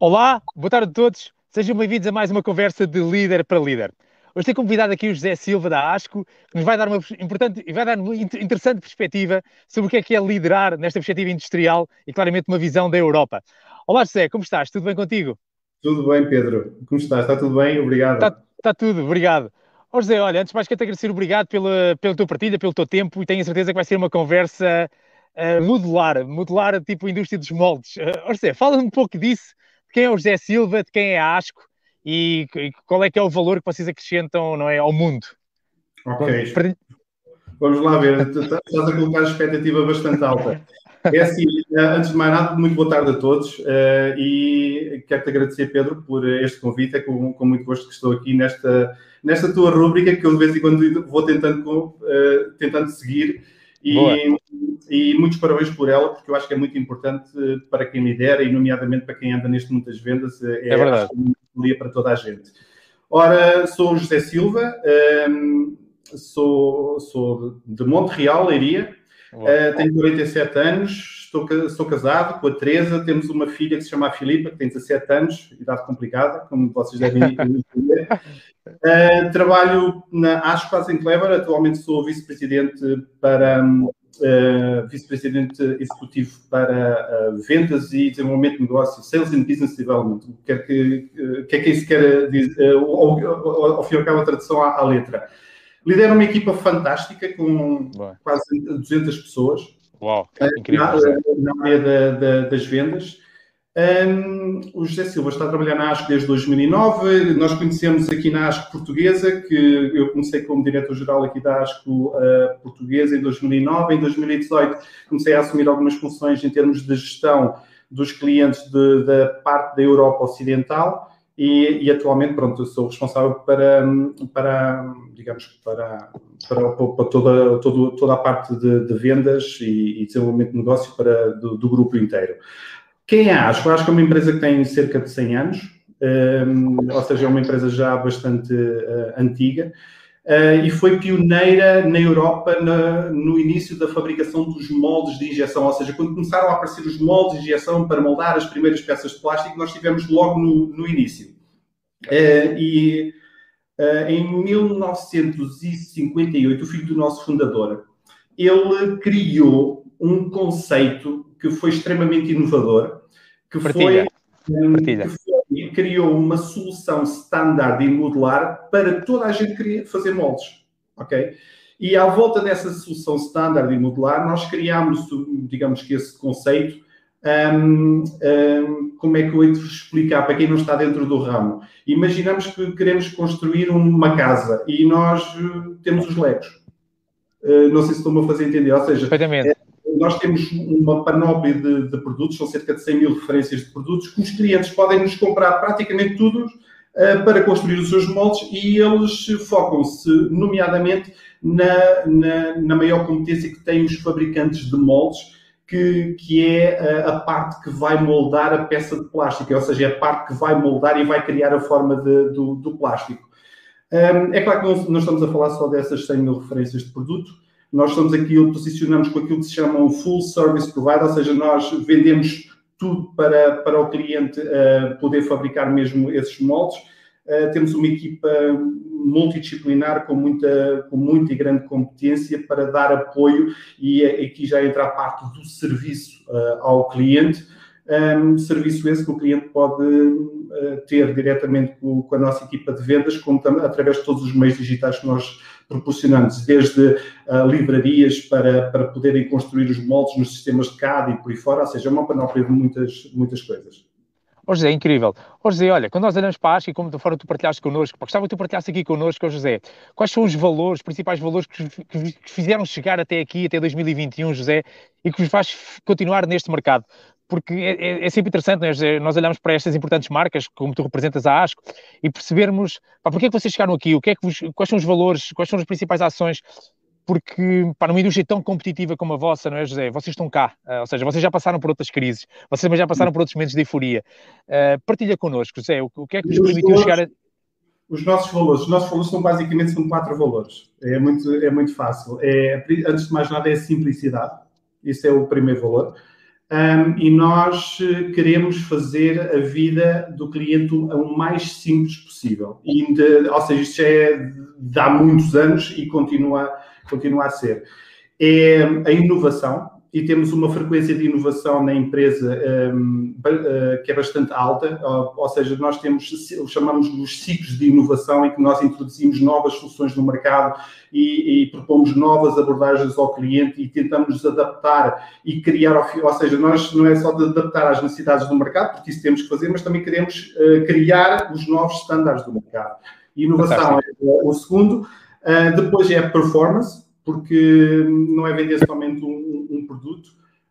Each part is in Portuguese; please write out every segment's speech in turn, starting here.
Olá, boa tarde a todos. Sejam bem-vindos a mais uma conversa de líder para líder. Hoje tenho convidado aqui o José Silva da ASCO, que nos vai dar uma importante e vai dar uma interessante perspectiva sobre o que é que é liderar nesta perspectiva industrial e claramente uma visão da Europa. Olá José, como estás? Tudo bem contigo? Tudo bem, Pedro. Como estás? Está tudo bem? Obrigado. Está, está tudo, obrigado. Oh, José, olha, antes de mais que te agradecer, obrigado pela, pela tua partilha, pelo teu tempo e tenho a certeza que vai ser uma conversa uh, modular, modular tipo indústria dos moldes. Uh, oh, José, fala um pouco disso, quem é o José Silva, de quem é a ASCO e, e qual é que é o valor que vocês acrescentam não é, ao mundo. Ok. Vamos lá ver, estás a colocar a expectativa bastante alta. É assim, eh, antes de mais nada, muito boa tarde a todos uh, e quero-te agradecer, Pedro, por este convite. É com, com, muito gosto que estou aqui nesta, nesta tua rúbrica que eu de vez em quando vou tentando, uh, tentando seguir e, e, muitos parabéns por ela, porque eu acho que é muito importante para quem lidera e, nomeadamente, para quem anda neste mundo das vendas. É, é verdade. Uma para toda a gente. Ora, sou o José Silva, um, sou, sou de Monte Real, Leiria. Uh, tenho 47 anos, estou, estou casado com a Teresa, temos uma filha que se chama Filipa, que tem 17 anos, idade complicada, como vocês devem entender. Uh, trabalho na Aspas em Clever, atualmente sou vice-presidente para uh, vice-presidente executivo para uh, vendas e desenvolvimento de negócios, Sales and Business Development. O que é que, que, é que isso quer dizer? Ao, ao, ao fim e ao cabo, a tradução à, à letra. Lidera uma equipa fantástica com quase 200 pessoas. Uau, incrível. Na, na área da, da, das vendas. Um, o José Silva está a trabalhar na ASCO desde 2009. Nós conhecemos aqui na ASCO portuguesa, que eu comecei como diretor-geral aqui da ASCO uh, portuguesa em 2009. Em 2018 comecei a assumir algumas funções em termos de gestão dos clientes de, da parte da Europa Ocidental. E, e, atualmente, pronto, sou responsável para, para digamos, para, para, para toda, toda, a parte de, de vendas e, e, desenvolvimento de negócio para, do, do, grupo inteiro. Quem é a Asco? A é uma empresa que tem cerca de 100 anos, um, ou seja, é uma empresa já bastante uh, antiga, e foi pioneira na Europa na, no início da fabricação dos moldes de injeção, ou seja, quando começaram a aparecer os moldes de injeção para moldar as primeiras peças de plástico, nós tivemos logo no, no início. Uh, e uh, em 1958, o filho do nosso fundador, ele criou um conceito que foi extremamente inovador, que Partilha. foi, um, que criou uma solução standard e modular para toda a gente fazer moldes, ok? E à volta dessa solução standard e modular, nós criámos, digamos que esse conceito, um, um, como é que eu de explicar para quem não está dentro do ramo? Imaginamos que queremos construir uma casa e nós uh, temos os legos. Uh, não sei se estou-me a fazer entender, ou seja, nós temos uma panóplia de, de, produtos, são cerca de 100 mil referências de produtos, que os clientes podem nos comprar praticamente tudo uh, para construir os seus moldes e eles focam-se, nomeadamente, na, na, na, maior competência que têm os fabricantes de moldes, que, que é a, eh, a, parte que vai moldar a peça de plástico, ou seja, é a parte que vai moldar e vai criar a forma de, do, do, plástico. Um, é claro que não, não estamos a falar só dessas 100 mil referências de produto, nós estamos aqui, posicionamos com aquilo que se chama um full service provider, ou seja, nós vendemos tudo para, para o cliente uh, poder fabricar mesmo esses moldes. Uh, temos uma equipa multidisciplinar com muita, com muita e grande competência para dar apoio e aqui já entra a parte do serviço uh, ao cliente. Um, serviço esse que o cliente pode uh, ter diretamente com, com, a nossa equipa de vendas, como através de todos os meios digitais que nós proporcionando desde uh, livrarias para, para poderem construir os moldes nos sistemas de CAD e por aí fora, ou seja, é uma panóplia de muitas, muitas coisas. Ó José, é incrível. Ó José, olha, quando nós olhamos para a Asca e como de fora tu partilhaste connosco, gostava que tu partilhasse aqui connosco, ó José, quais são os valores, os principais valores que, que, que fizeram chegar até aqui, até 2021, José, e que vos faz continuar neste mercado? Porque é, é, é, sempre interessante, né? nós olhamos para estas importantes marcas, como tu representas a ASCO, e percebermos pá, porque é que vocês chegaram aqui, o que é que vos, quais são os valores, quais são as principais ações, porque para numa indústria tão competitiva como a vossa, não é, José? Vocês estão cá, uh, ou seja, vocês já passaram por outras crises, vocês também já passaram por outros momentos de euforia. Uh, partilha connosco, José, o, o, que é que vos permitiu chegar a. Os nossos valores, os nossos valores são basicamente são quatro valores. É muito, é muito fácil. É, antes de mais nada, é a simplicidade. Isso é o primeiro valor. Um, e nós eh, queremos fazer a vida do cliente o mais simples possível. E de, ou seja, isto já é de há muitos anos e continua, continua a ser. É a inovação, e temos uma frequência de inovação na empresa um, uh, que é bastante alta, ou, ou, seja, nós temos, chamamos os ciclos de inovação em que nós introduzimos novas soluções no mercado e, e propomos novas abordagens ao cliente e tentamos adaptar e criar, ou seja, nós não é só de adaptar às necessidades do mercado, porque isso temos que fazer, mas também queremos uh, criar os novos estándares do mercado. Inovação é o segundo, uh, depois é performance, porque não é vender somente um, um produto,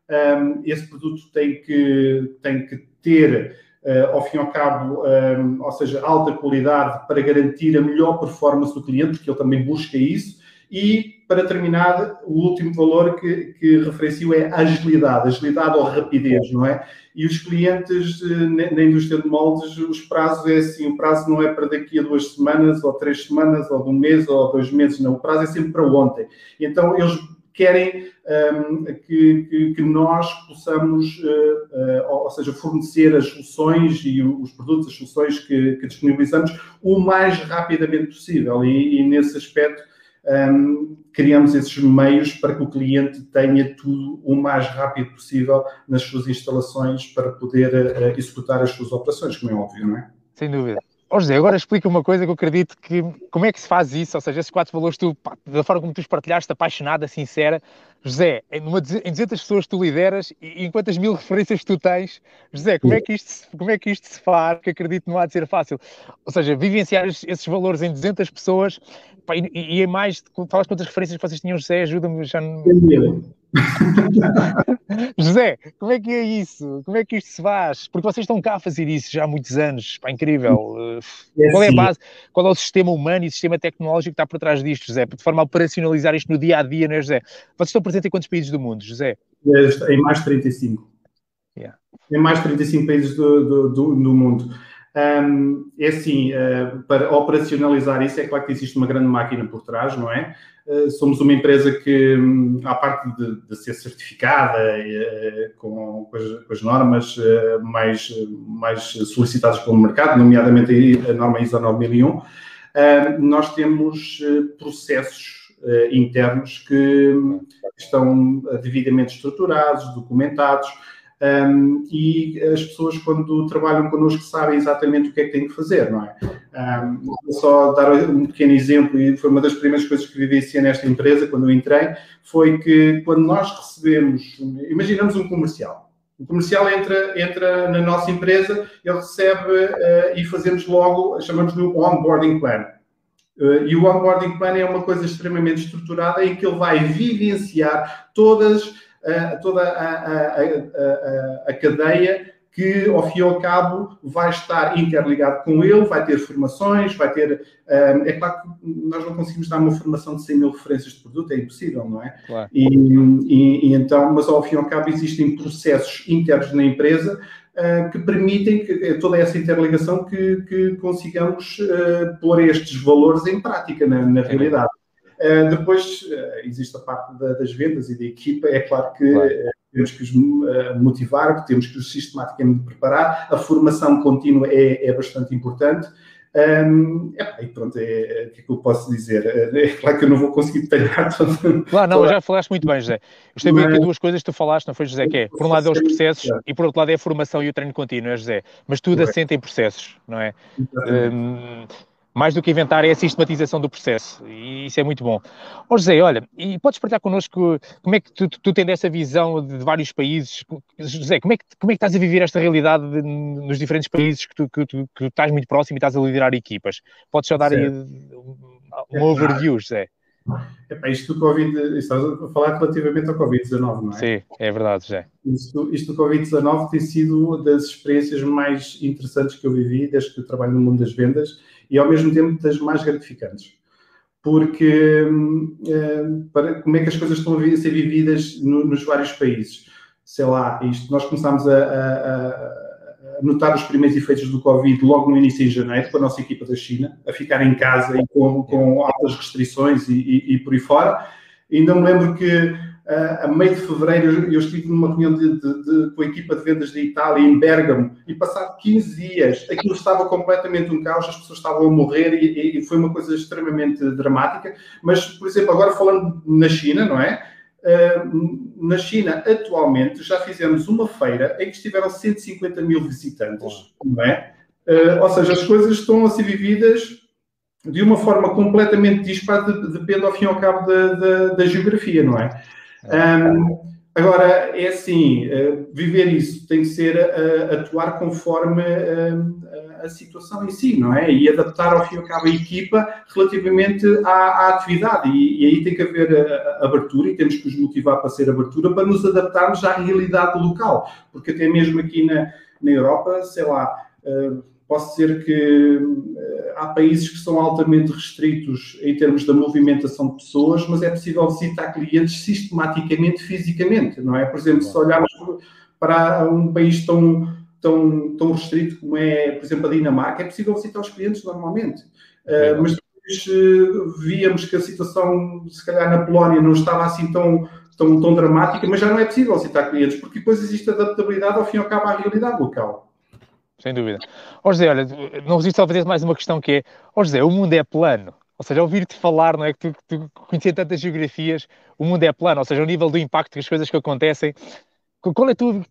um, esse produto tem que, tem que ter, uh, ao fim e ao cabo, um, ou seja, alta qualidade para garantir a melhor performance do cliente, porque ele também busca isso, e, para terminar, o último valor que, que referencio é agilidade, agilidade ou rapidez, não é? E os clientes eh, na indústria de moldes, os prazos é assim, o prazo não é para daqui a duas semanas, ou três semanas, ou de um mês, ou dois meses, não, o prazo é sempre para ontem. Então, eles querem um, ehm, que, que, que, nós possamos, uh, uh, ou seja, fornecer as soluções e os produtos, as soluções que, que disponibilizamos o mais rapidamente possível. E, e nesse aspecto, um, criamos esses meios para que o cliente tenha tudo o mais rápido possível nas suas instalações para poder uh, executar as suas operações, como é óbvio, não é? Sem dúvida. Oh, José, agora explica uma coisa que eu acredito que. Como é que se faz isso? Ou seja, esses quatro valores, tu, pá, da forma como tu os partilhaste, apaixonada, sincera. José, em, numa, em 200 pessoas tu lideras e em quantas mil referências tu tens? José, como é que isto, como é que isto se faz? Que acredito que não há de ser fácil. Ou seja, vivenciar esses valores em 200 pessoas pá, e, e em mais. Falas quantas referências vocês tinham, José? Ajuda-me já. José, como é que é isso? Como é que isto se faz? Porque vocês estão cá a fazer isso já há muitos anos, pá, incrível. É qual é a assim. base, qual é o sistema humano e o sistema tecnológico que está por trás disto, José? De forma a operacionalizar isto no dia a dia, não é, José? Vocês estão presentes em quantos países do mundo, José? Em mais de 35. Yeah. Em mais de 35 países do, do, do, do mundo. Um, é assim, uh, para operacionalizar isso, é claro que existe uma grande máquina por trás, não é? Uh, somos uma empresa que, um, à parte de, de ser certificada uh, com, com, as, com, as, normas mais, mais solicitadas pelo mercado, nomeadamente a norma ISO 9001, nós temos processos internos que estão devidamente estruturados, documentados, um, e as pessoas, quando trabalham connosco, sabem exatamente o que é que têm que fazer, não é? Um, vou só dar um pequeno exemplo, e foi uma das primeiras coisas que vivenciei nesta empresa, quando eu entrei, foi que quando nós recebemos, imaginamos um comercial, o comercial entra, entra na nossa empresa, ele recebe uh, e fazemos logo, chamamos de onboarding plan. Uh, e o onboarding plan é uma coisa extremamente estruturada em que ele vai vivenciar todas toda a, a, a, a, cadeia que, ao fim e ao cabo, vai estar interligado com ele, vai ter formações, vai ter... é claro que nós não conseguimos dar uma formação de 100 mil referências de produto, é impossível, não é? Claro. E, e, e, então, mas ao fim e ao cabo existem processos internos na empresa uh, que permitem que, eh, toda essa interligação que, que consigamos uh, pôr estes valores em prática na, na realidade. Uh, depois uh, existe a parte da, das vendas e da equipa. É claro que claro. Uh, temos que os motivar, temos que os sistematicamente preparar. A formação contínua é, é bastante importante. Um, e pronto, é, é, o que é que eu posso dizer? É claro que eu não vou conseguir detalhar tudo. Claro, não, já falaste muito bem, José. Gostei muito Mas... duas coisas que tu falaste, não foi, José? Que é, por um lado é os processos é. e por outro lado é a formação e o treino contínuo, é, José? Mas tudo assenta em processos, não é? Um, mais do que inventar, é a sistematização do processo. E isso é muito bom. Ó José, olha, e podes partilhar connosco como é que tu, tu tens essa visão de, vários países? José, como é, que, como é que estás a viver esta realidade de, nos diferentes países que tu, que, tu, que tu estás muito próximo e estás a liderar equipas? Podes só dar um overview, José? Epá, isto do Covid, estás a falar relativamente ao Covid-19, não é? Sim, é verdade, José. Isto, isto do Covid-19 tem sido uma das experiências mais interessantes que eu vivi desde que eu trabalho no mundo das vendas e ao mesmo tempo das mais gratificantes. Porque uh, para, como é que as coisas estão a ser vividas no, nos vários países? Sei lá, isto, nós começámos a, a, a, notar os primeiros efeitos do Covid logo no início de janeiro, com a nossa equipa da China, a ficar em casa e com, com altas restrições e, e, e por aí fora. Ainda me lembro que a meio de fevereiro, eu estive numa reunião de, de, de, com a equipa de vendas da Itália, em Bergamo, e passado 15 dias, aquilo estava completamente um caos, as pessoas estavam a morrer e, e foi uma coisa extremamente dramática. Mas, por exemplo, agora falando na China, não é? Na China, atualmente, já fizemos uma feira em que estiveram 150 mil visitantes, não é? Uh, ou seja, as coisas estão a ser vividas de uma forma completamente dispara, depende ao fim e ao cabo da, da, da geografia, não é? Um, agora, é assim, uh, viver isso tem que ser uh, atuar conforme uh, a situação em si, não é? E adaptar ao fim e ao cabo a equipa relativamente à, à atividade. E, e, aí tem que haver abertura e temos que os motivar para ser abertura para nos adaptarmos à realidade local. Porque até mesmo aqui na, na Europa, sei lá posso dizer que uh, há países que são altamente restritos em termos da movimentação de pessoas, mas é possível visitar clientes sistematicamente, fisicamente, não é? Por exemplo, se olharmos para um país tão, tão, tão restrito como é, por exemplo, a Dinamarca, é possível visitar os clientes normalmente. Uh, mas depois uh, víamos que a situação, se calhar na Polónia, não estava assim tão, tão, tão dramática, mas já não é possível visitar clientes, porque depois existe adaptabilidade ao fim e ao cabo à realidade local sem dúvida. Ó José, olha, não resisto a fazer mais uma questão que é, ó José, o mundo é plano. Ou seja, ouvir-te falar, não é? Que tu, tu conhecia tantas geografias, o mundo é plano, ou seja, o nível do impacto das coisas que acontecem. Qual é tu,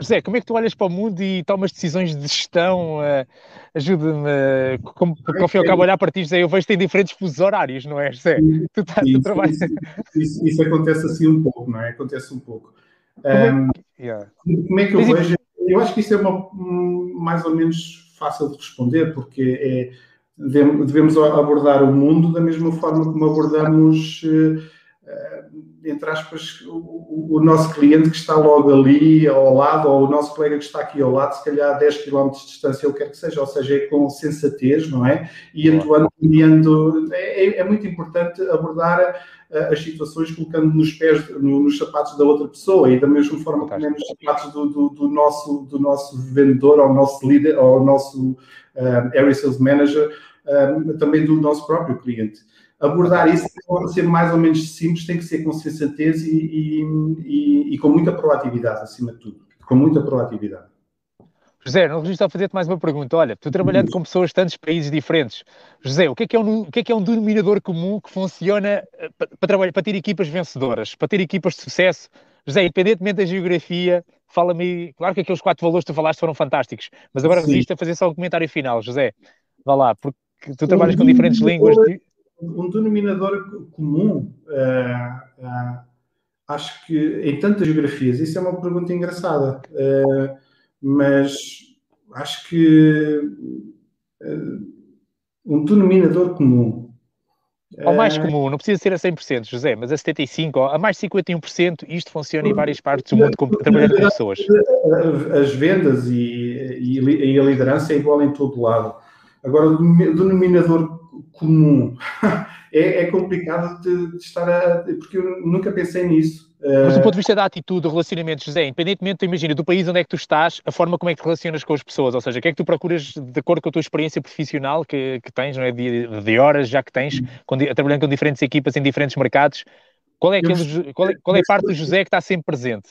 José, como é que tu olhas para o mundo e tomas decisões de gestão? Uh, Ajuda-me, uh, como, porque ao fim e ao cabo olhar para ti, José, eu vejo que tem diferentes fusos horários, não é, José? Tu, tá, tu trabalhas... Isso, isso, isso, acontece assim um pouco, não é? Acontece um pouco. Um, como, é, yeah. como é que eu vejo eu acho que isso é uma, mais ou menos fácil de responder, porque é, devemos abordar o mundo da mesma forma como abordamos, eh, entre aspas, o, o, nosso cliente que está logo ali ao lado, ou o nosso colega que está aqui ao lado, se calhar a 10 km de distância, ou quer que seja, ou seja, é com sensatez, não é? E atuando, é, é, é muito importante abordar as situações colocando nos pés, no, nos sapatos da outra pessoa e da mesma forma que nos sapatos do, do, do, nosso, do nosso vendedor, ao nosso líder, ao nosso um, Area Sales Manager, um, também do nosso próprio cliente. Abordar isso pode ser mais ou menos simples, tem que ser com sensatez e, e, e, e com muita proatividade, acima de tudo. Com muita proatividade. José, não resisto a fazer-te mais uma pergunta. Olha, tu trabalhando com pessoas de tantos países diferentes, José, o que é que é um, o que é, que é um denominador comum que funciona eh, para, para, trabalhar, para ter equipas vencedoras, para ter equipas de sucesso? José, independentemente da geografia, fala-me. Claro que aqueles quatro valores que tu falaste foram fantásticos, mas agora resisto a fazer só um comentário final, José. Vá lá, porque tu trabalhas com diferentes línguas. Um denominador comum, uh, uh, acho que em tantas geografias, isso é uma pergunta engraçada. Uh, mas acho que um denominador comum. Ao mais comum, não precisa ser a 100%, José, mas a 75%, a mais 51%, isto funciona em várias partes do mundo com, trabalhando com pessoas. As vendas e, e, e, a liderança é igual em todo lado. Agora, o denominador comum é, é complicado de, de, estar a. porque eu nunca pensei nisso. Mas do ponto de vista da atitude, do relacionamento, José, independentemente, imagina, do país onde é que tu estás, a forma como é que te relacionas com as pessoas, ou seja, o que é que tu procuras de acordo com a tua experiência profissional que, que tens, não é? De, de horas já que tens, com, trabalhando com diferentes equipas em diferentes mercados, qual é, aquele, qual é, qual é a parte do José que está sempre presente?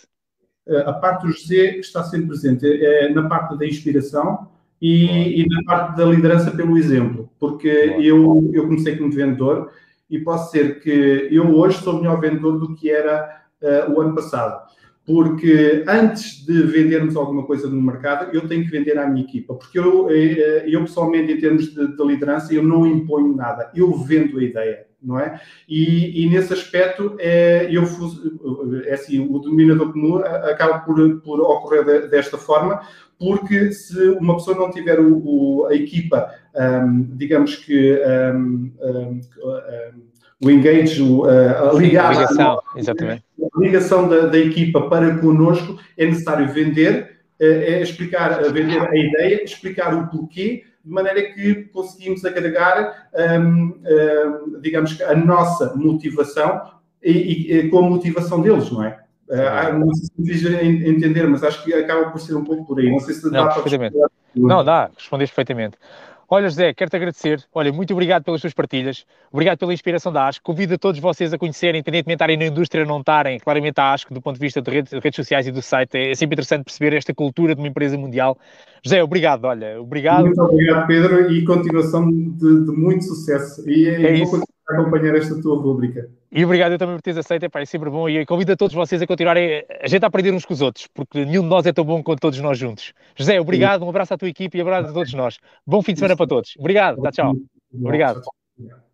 A parte do José que está sempre presente é na parte da inspiração e, e na parte da liderança pelo exemplo, porque eu, eu comecei como vendedor e posso dizer que eu hoje sou melhor vendedor do que era uh, o ano passado. Porque antes de vendermos alguma coisa no mercado, eu tenho que vender à minha equipa. Porque eu, eh, eu pessoalmente, em termos de, de liderança, eu não imponho nada. Eu vendo a ideia não é? E, e, nesse aspecto, é, eu, é assim, o denominador comum acaba por, por ocorrer desta forma, porque se uma pessoa não tiver o, o, a equipa, um, digamos que um, um, o engage, o, a, a ligação, a ligação da, da, equipa para connosco, é necessário vender, é, é explicar, vender a ideia, explicar o porquê, de maneira que conseguimos agregar, um, um, digamos, a nossa motivação e, e, com a motivação deles, não é? Uh, não sei se me fiz entender, mas acho que acaba por ser um pouco por aí. Não sei se dá não, para Não, dá, respondeste perfeitamente. Olha, José, quero-te agradecer. Olha, muito obrigado pelas suas partilhas. Obrigado pela inspiração da ASCO. Convido a todos vocês a conhecerem, independentemente de estarem na indústria ou não estarem, claramente a ASCO, do ponto de vista de redes, de redes, sociais e do site. É sempre interessante perceber esta cultura de uma empresa mundial. José, obrigado. Olha, obrigado. Muito obrigado, Pedro, e continuação de, de muito sucesso. E é, é isso acompanhar esta tua rubrica. E obrigado eu também por teres aceito, é, pá, é sempre bom e convido a todos vocês a continuarem a gente a aprender uns com os outros, porque nenhum de nós é tão bom quanto todos nós juntos. José, obrigado, um abraço à tua equipe e um abraço a todos nós. Bom fim de semana para todos. Obrigado, tchau, tchau. Obrigado.